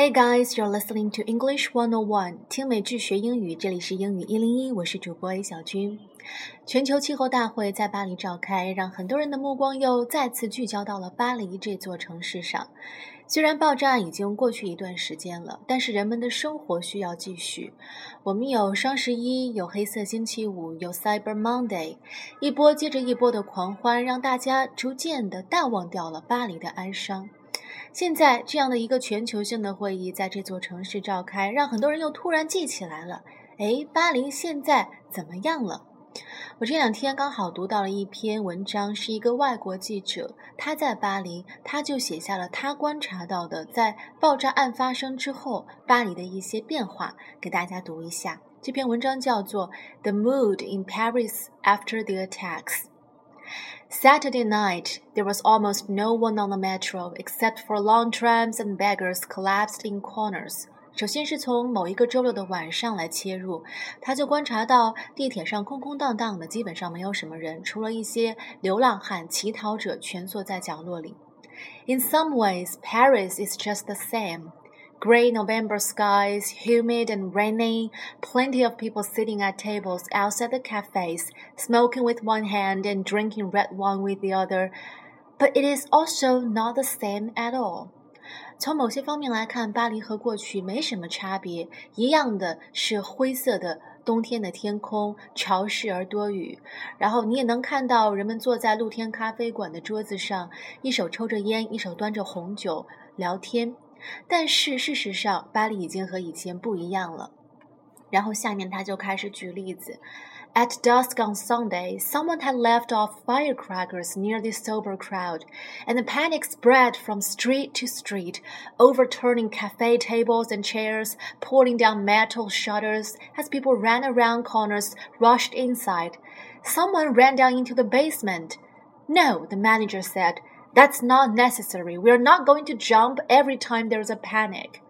Hey guys, you're listening to English One O One，听美剧学英语，这里是英语一零一，我是主播 A 小军。全球气候大会在巴黎召开，让很多人的目光又再次聚焦到了巴黎这座城市上。虽然爆炸已经过去一段时间了，但是人们的生活需要继续。我们有双十一，有黑色星期五，有 Cyber Monday，一波接着一波的狂欢，让大家逐渐的淡忘掉了巴黎的哀伤。现在这样的一个全球性的会议在这座城市召开，让很多人又突然记起来了：哎，巴黎现在怎么样了？我这两天刚好读到了一篇文章，是一个外国记者，他在巴黎，他就写下了他观察到的在爆炸案发生之后巴黎的一些变化，给大家读一下。这篇文章叫做《The Mood in Paris After the Attacks》。Saturday night, there was almost no one on the metro except for long trams and beggars collapsed in corners. 首先是从某一个周六的晚上来切入，他就观察到地铁上空空荡荡的，基本上没有什么人，除了一些流浪汉、乞讨者蜷缩在角落里。In some ways, Paris is just the same. Grey November skies, humid and rainy, plenty of people sitting at tables outside the cafes, smoking with one hand and drinking red wine with the other. But it is also not the same at all. 从某些方面来看，巴黎和过去没什么差别，一样的是灰色的冬天的天空，潮湿而多雨。然后你也能看到人们坐在露天咖啡馆的桌子上，一手抽着烟，一手端着红酒聊天。 但是事实上，巴黎已经和以前不一样了。然后下面他就开始举例子。At dusk on Sunday, someone had left off firecrackers near the sober crowd, and the panic spread from street to street, overturning cafe tables and chairs, pulling down metal shutters as people ran around corners, rushed inside. Someone ran down into the basement. No, the manager said. That's not necessary. We're not going to jump every time there's a panic.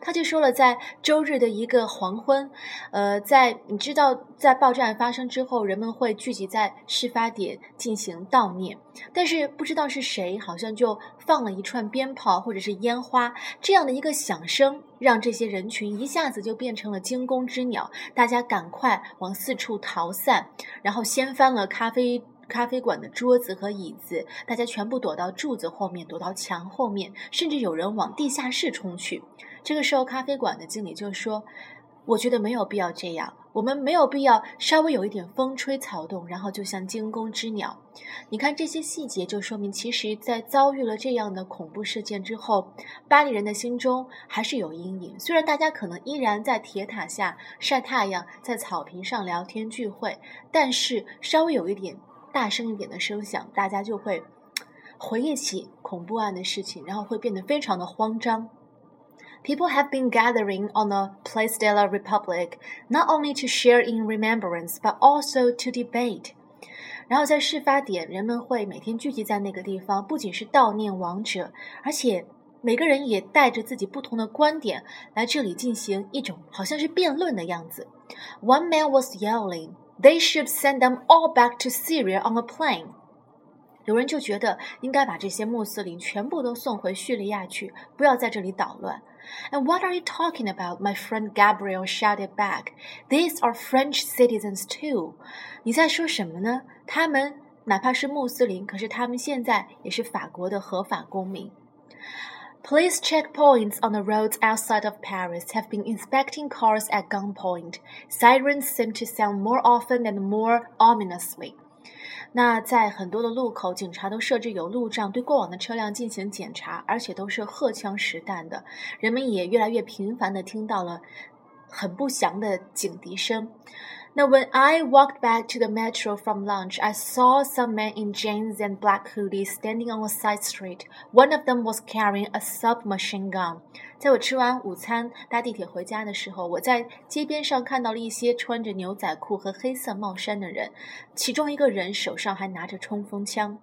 他就说了，在周日的一个黄昏，呃，在你知道，在爆炸案发生之后，人们会聚集在事发点进行悼念，但是不知道是谁，好像就放了一串鞭炮或者是烟花，这样的一个响声，让这些人群一下子就变成了惊弓之鸟，大家赶快往四处逃散，然后掀翻了咖啡。咖啡馆的桌子和椅子，大家全部躲到柱子后面，躲到墙后面，甚至有人往地下室冲去。这个时候，咖啡馆的经理就说：“我觉得没有必要这样，我们没有必要稍微有一点风吹草动，然后就像惊弓之鸟。”你看这些细节，就说明其实，在遭遇了这样的恐怖事件之后，巴黎人的心中还是有阴影。虽然大家可能依然在铁塔下晒太阳，在草坪上聊天聚会，但是稍微有一点。大声一点的声响，大家就会回忆起恐怖案的事情，然后会变得非常的慌张。People have been gathering on the Place de la Republic not only to share in remembrance, but also to debate. 然后在事发点，人们会每天聚集在那个地方，不仅是悼念亡者，而且每个人也带着自己不同的观点来这里进行一种好像是辩论的样子。One man was yelling. They should send them all back to Syria on a plane。有人就觉得应该把这些穆斯林全部都送回叙利亚去，不要在这里捣乱。And what are you talking about? My friend Gabriel shouted back. These are French citizens too. 你在说什么呢？他们哪怕是穆斯林，可是他们现在也是法国的合法公民。 Police checkpoints on the roads outside of Paris have been inspecting cars at gunpoint. Sirens seem to sound more often and more ominously. 那在很多的路口，警察都设置有路障，对过往的车辆进行检查，而且都是荷枪实弹的。人们也越来越频繁地听到了很不祥的警笛声。 now, when I walked back to the metro from lunch, I saw some men in jeans and black hoodies standing on a side street. One of them was carrying a submachine gun. 在我吃完午餐搭地铁回家的时候，我在街边上看到了一些穿着牛仔裤和黑色帽衫的人，其中一个人手上还拿着冲锋枪。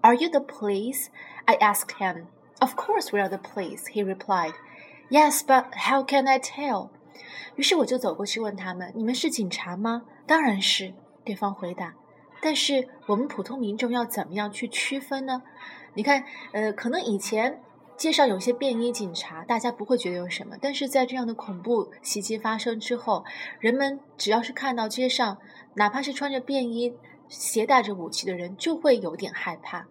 Are you the police? I asked him. Of course we are the police, he replied. Yes, but how can I tell? 于是我就走过去问他们：“你们是警察吗？”“当然是。”对方回答。“但是我们普通民众要怎么样去区分呢？”你看，呃，可能以前。街上有些便衣警察，大家不会觉得有什么。但是在这样的恐怖袭击发生之后，人们只要是看到街上，哪怕是穿着便衣、携带着武器的人，就会有点害怕。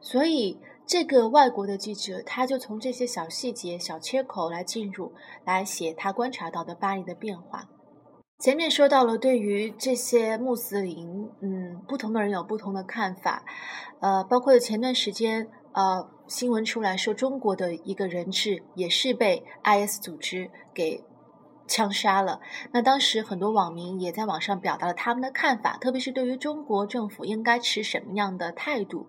所以，这个外国的记者他就从这些小细节、小切口来进入，来写他观察到的巴黎的变化。前面说到了，对于这些穆斯林，嗯，不同的人有不同的看法，呃，包括前段时间，呃，新闻出来说，中国的一个人质也是被 IS 组织给枪杀了。那当时很多网民也在网上表达了他们的看法，特别是对于中国政府应该持什么样的态度，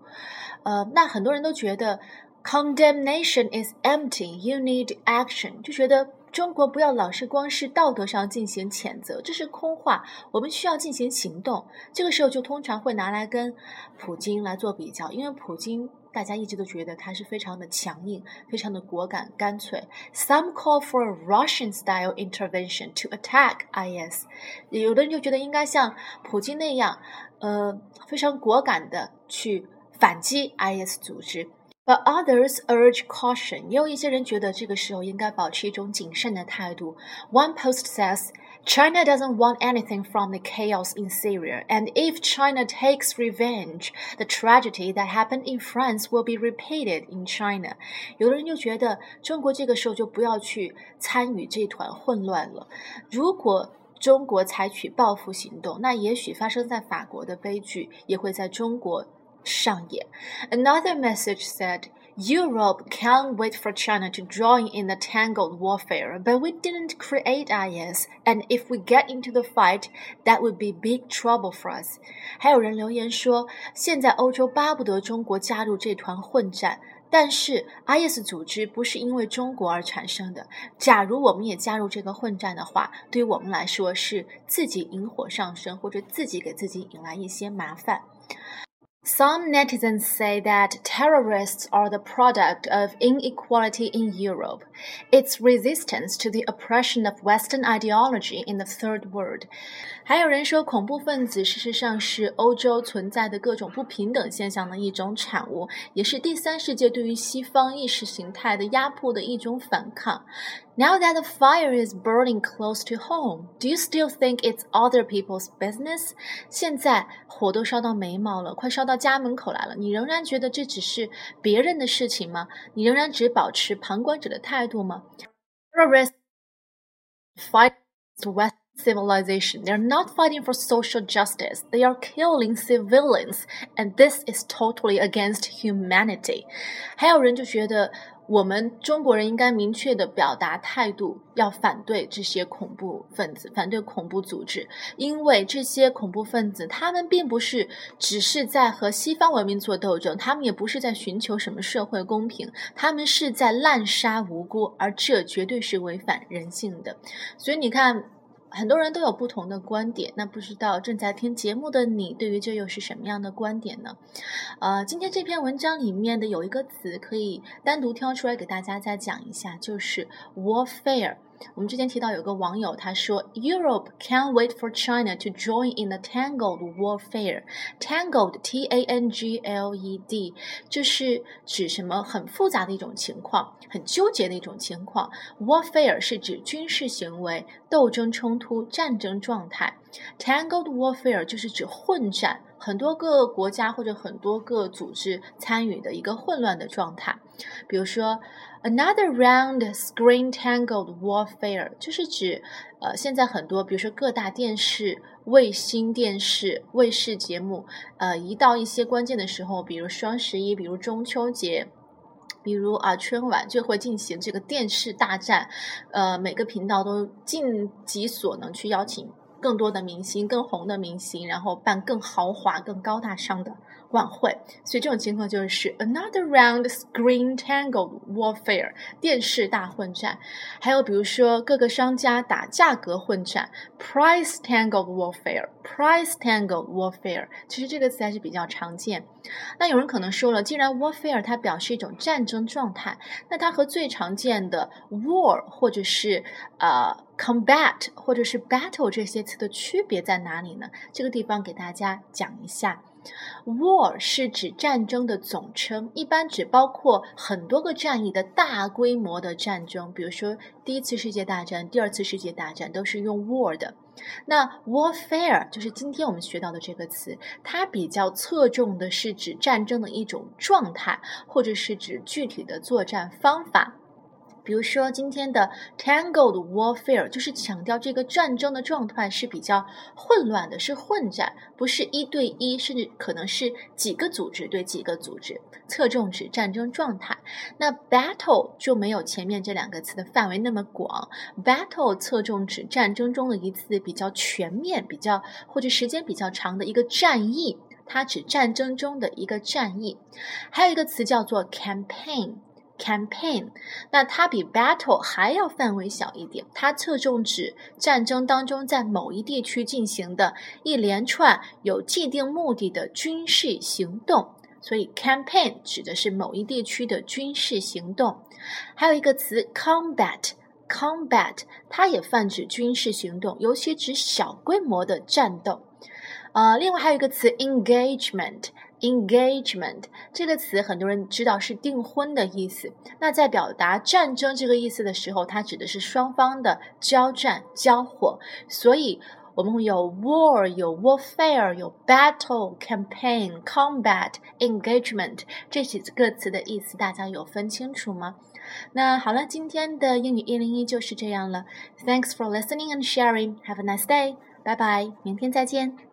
呃，那很多人都觉得 condemnation is empty，you need action，就觉得。中国不要老是光是道德上进行谴责，这是空话。我们需要进行行动。这个时候就通常会拿来跟普京来做比较，因为普京大家一直都觉得他是非常的强硬，非常的果敢干脆。Some call for a Russian-style intervention to attack IS。有的人就觉得应该像普京那样，呃，非常果敢的去反击 IS 组织。But others urge caution. 也有一些人觉得这个时候应该保持一种谨慎的态度。One post says. China doesn't want anything from the chaos in Syria, and if China takes revenge, the tragedy that happened in France will be repeated in China. 有的人就觉得中国这个时候就不要去参与这团混乱了。如果中国采取报复行动，那也许发生在法国的悲剧也会在中国上演。Another message said. Europe can't wait for China to join in the tangled warfare, but we didn't create IS, and if we get into the fight, that would be big trouble for us. 还有人留言说，现在欧洲巴不得中国加入这团混战，但是 IS 组织不是因为中国而产生的。假如我们也加入这个混战的话，对于我们来说是自己引火上身，或者自己给自己引来一些麻烦。 Some netizens say that terrorists are the product of inequality in Europe, its resistance to the oppression of Western ideology in the Third World. 还有人说，恐怖分子事实上是欧洲存在的各种不平等现象的一种产物，也是第三世界对于西方意识形态的压迫的一种反抗。 Now that the fire is burning close to home, do you still think it's other people's business? 现在火都烧到眉毛了，快烧到家门口来了，你仍然觉得这只是别人的事情吗？你仍然只保持旁观者的态度吗？Terrorists fight West civilization. They're not fighting for social justice. They are killing civilians, and this is totally against humanity. 还有人就觉得 我们中国人应该明确的表达态度，要反对这些恐怖分子，反对恐怖组织，因为这些恐怖分子他们并不是只是在和西方文明做斗争，他们也不是在寻求什么社会公平，他们是在滥杀无辜，而这绝对是违反人性的。所以你看。很多人都有不同的观点，那不知道正在听节目的你对于这又是什么样的观点呢？呃，今天这篇文章里面的有一个词可以单独挑出来给大家再讲一下，就是 warfare。我们之前提到有个网友他说，Europe can't wait for China to join in the tangled warfare. Tangled, T-A-N-G-L-E-D，就是指什么很复杂的一种情况，很纠结的一种情况。Warfare 是指军事行为、斗争、冲突、战争状态。Tangled warfare 就是指混战，很多个国家或者很多个组织参与的一个混乱的状态。比如说，another round screen tangled warfare 就是指，呃，现在很多，比如说各大电视、卫星电视、卫视节目，呃，一到一些关键的时候，比如双十一，比如中秋节。比如啊，春晚就会进行这个电视大战，呃，每个频道都尽己所能去邀请更多的明星、更红的明星，然后办更豪华、更高大上的。晚会，所以这种情况就是 another round screen tangle warfare 电视大混战，还有比如说各个商家打价格混战 price tangle warfare price tangle warfare，其实这个词还是比较常见。那有人可能说了，既然 warfare 它表示一种战争状态，那它和最常见的 war 或者是呃 combat 或者是 battle 这些词的区别在哪里呢？这个地方给大家讲一下。War 是指战争的总称，一般只包括很多个战役的大规模的战争，比如说第一次世界大战、第二次世界大战都是用 war 的。那 warfare 就是今天我们学到的这个词，它比较侧重的是指战争的一种状态，或者是指具体的作战方法。比如说，今天的 tangled warfare 就是强调这个战争的状态是比较混乱的，是混战，不是一对一，甚至可能是几个组织对几个组织，侧重指战争状态。那 battle 就没有前面这两个词的范围那么广，battle 侧重指战争中的一次比较全面、比较或者时间比较长的一个战役，它指战争中的一个战役。还有一个词叫做 campaign。campaign，那它比 battle 还要范围小一点，它侧重指战争当中在某一地区进行的一连串有既定目的的军事行动，所以 campaign 指的是某一地区的军事行动。还有一个词 combat，combat 它也泛指军事行动，尤其指小规模的战斗。呃，另外还有一个词 engagement。Engagement 这个词，很多人知道是订婚的意思。那在表达战争这个意思的时候，它指的是双方的交战、交火。所以，我们有 war、有 warfare、有 battle、campaign、combat、engagement 这几个词的意思，大家有分清楚吗？那好了，今天的英语一零一就是这样了。Thanks for listening and sharing. Have a nice day. 拜拜，明天再见。